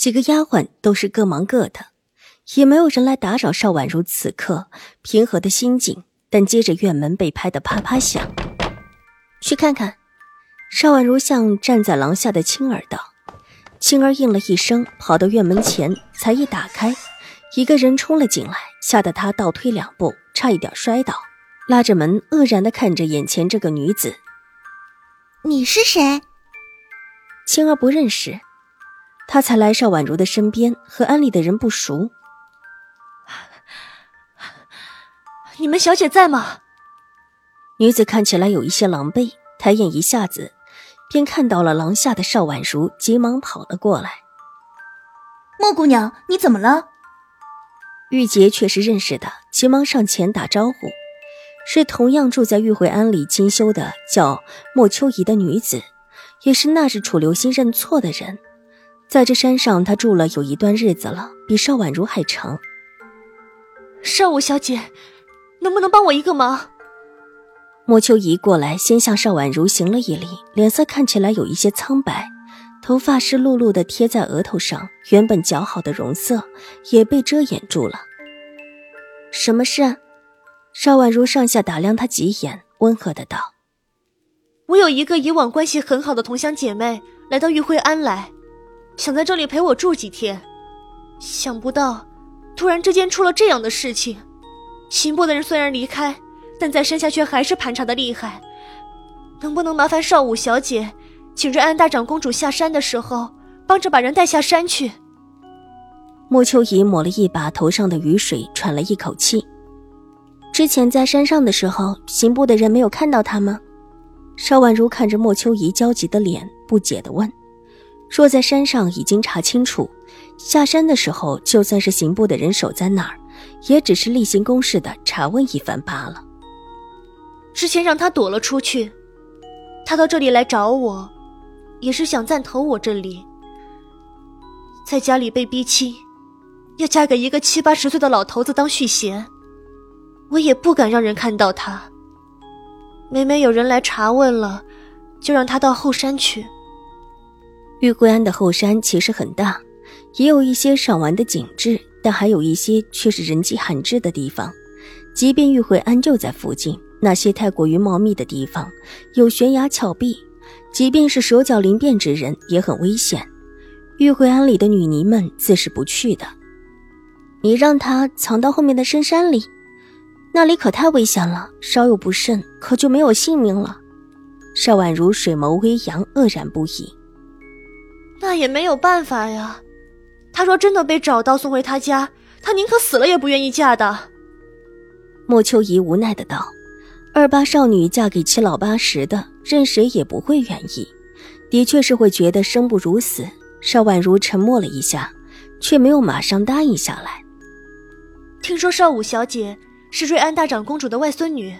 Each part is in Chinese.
几个丫鬟都是各忙各的，也没有人来打扰邵婉如此刻平和的心境。但接着院门被拍得啪啪响，去看看。邵婉如向站在廊下的青儿道：“青儿应了一声，跑到院门前，才一打开，一个人冲了进来，吓得她倒退两步，差一点摔倒，拉着门愕然的看着眼前这个女子。你是谁？青儿不认识。”他才来邵婉如的身边，和安里的人不熟。你们小姐在吗？女子看起来有一些狼狈，抬眼一下子，便看到了廊下的邵婉如，急忙跑了过来。莫姑娘，你怎么了？玉洁却是认识的，急忙上前打招呼，是同样住在玉回庵里清修的，叫莫秋怡的女子，也是那日楚留心认错的人。在这山上，他住了有一段日子了，比邵婉如还长。邵武小姐，能不能帮我一个忙？莫秋怡过来，先向邵婉如行了一礼，脸色看起来有一些苍白，头发湿漉漉的贴在额头上，原本姣好的容色也被遮掩住了。什么事？邵婉如上下打量他几眼，温和的道：“我有一个以往关系很好的同乡姐妹，来到玉辉庵来。”想在这里陪我住几天，想不到，突然之间出了这样的事情。刑部的人虽然离开，但在山下却还是盘查的厉害。能不能麻烦少武小姐，请瑞安大长公主下山的时候，帮着把人带下山去？莫秋怡抹了一把头上的雨水，喘了一口气。之前在山上的时候，刑部的人没有看到他吗？邵婉如看着莫秋怡焦急的脸，不解的问。若在山上已经查清楚，下山的时候就算是刑部的人守在那儿，也只是例行公事的查问一番罢了。之前让他躲了出去，他到这里来找我，也是想暂投我这里。在家里被逼亲，要嫁给一个七八十岁的老头子当续弦，我也不敢让人看到他。每每有人来查问了，就让他到后山去。玉桂庵的后山其实很大，也有一些赏玩的景致，但还有一些却是人迹罕至的地方。即便玉慧庵就在附近，那些太过于茂密的地方，有悬崖峭壁，即便是手脚灵便之人也很危险。玉慧庵里的女尼们自是不去的。你让他藏到后面的深山里，那里可太危险了，稍有不慎，可就没有性命了。邵婉如水眸微扬，愕然不已。那也没有办法呀。他若：“真的被找到送回他家，他宁可死了也不愿意嫁的。”莫秋怡无奈的道：“二八少女嫁给七老八十的，任谁也不会愿意，的确是会觉得生不如死。”邵婉如沉默了一下，却没有马上答应下来。听说邵武小姐是瑞安大长公主的外孙女，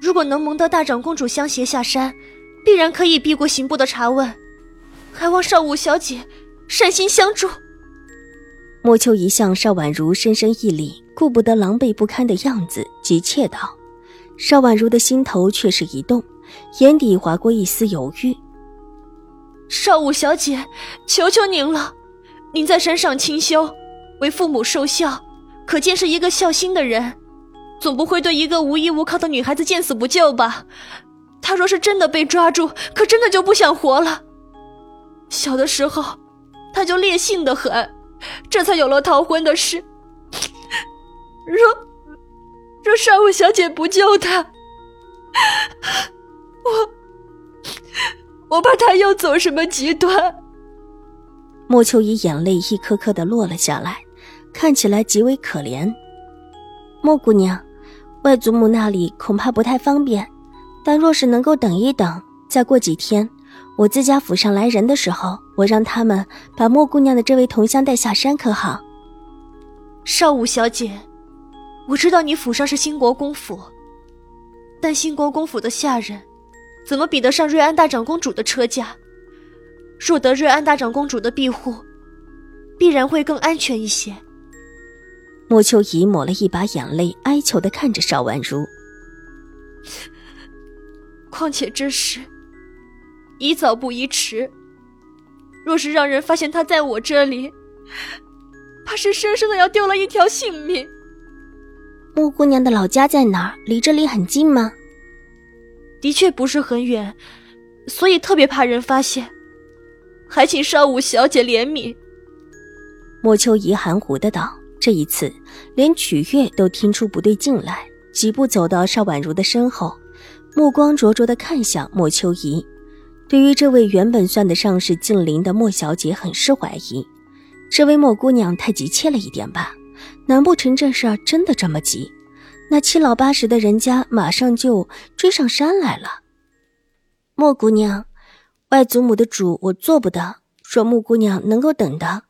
如果能蒙得大长公主相携下山，必然可以避过刑部的查问。还望少武小姐善心相助。莫秋一向邵婉如深深一礼，顾不得狼狈不堪的样子，急切道：“邵婉如的心头却是一动，眼底划过一丝犹豫。少武小姐，求求您了，您在山上清修，为父母受孝，可见是一个孝心的人，总不会对一个无依无靠的女孩子见死不救吧？她若是真的被抓住，可真的就不想活了。”小的时候，他就烈性的很，这才有了逃婚的事。若若少武小姐不救他，我我怕他又走什么极端。莫秋怡眼泪一颗颗的落了下来，看起来极为可怜。莫姑娘，外祖母那里恐怕不太方便，但若是能够等一等，再过几天。我自家府上来人的时候，我让他们把莫姑娘的这位同乡带下山，可好？少武小姐，我知道你府上是兴国公府，但兴国公府的下人，怎么比得上瑞安大长公主的车驾？若得瑞安大长公主的庇护，必然会更安全一些。莫秋怡抹了一把眼泪，哀求的看着邵婉如。况且这事，宜早不宜迟。若是让人发现他在我这里，怕是生生的要丢了一条性命。莫姑娘的老家在哪儿？离这里很近吗？的确不是很远，所以特别怕人发现，还请少武小姐怜悯。莫秋怡含糊的道。这一次，连曲月都听出不对劲来，几步走到邵婉如的身后，目光灼灼的看向莫秋怡。对于这位原本算得上是近邻的莫小姐，很是怀疑。这位莫姑娘太急切了一点吧？难不成这事儿真的这么急？那七老八十的人家马上就追上山来了？莫姑娘，外祖母的主我做不得。若穆姑娘能够等的，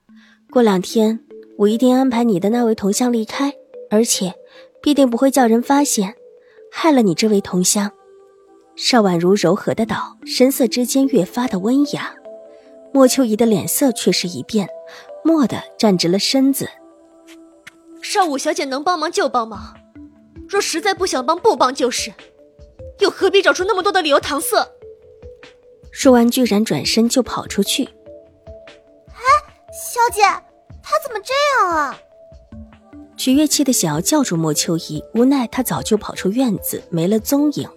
过两天。我一定安排你的那位同乡离开，而且必定不会叫人发现，害了你这位同乡。邵婉如柔和的道，神色之间越发的温雅。莫秋怡的脸色却是一变，蓦地站直了身子。邵武小姐能帮忙就帮忙，若实在不想帮，不帮就是，又何必找出那么多的理由搪塞？说完，居然转身就跑出去。哎，小姐。她怎么这样啊？曲月气的想要叫住莫秋怡，无奈她早就跑出院子，没了踪影。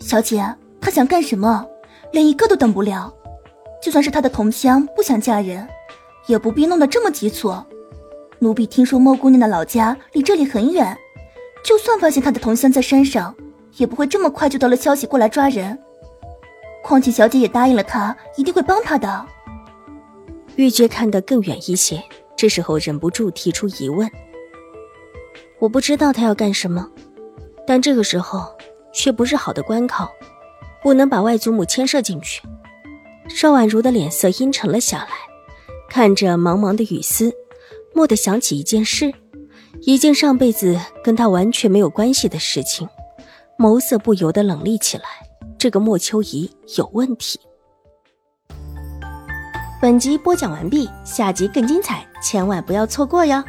小姐，他想干什么？连一个都等不了。就算是他的同乡不想嫁人，也不必弄得这么急促。奴婢听说莫姑娘的老家离这里很远，就算发现她的同乡在山上，也不会这么快就到了消息过来抓人。况且小姐也答应了他，一定会帮他的。玉珏看得更远一些，这时候忍不住提出疑问：“我不知道他要干什么，但这个时候却不是好的关口，不能把外祖母牵涉进去。”邵婉如的脸色阴沉了下来，看着茫茫的雨丝，蓦地想起一件事，一件上辈子跟他完全没有关系的事情，眸色不由得冷厉起来。这个莫秋怡有问题。本集播讲完毕，下集更精彩，千万不要错过哟。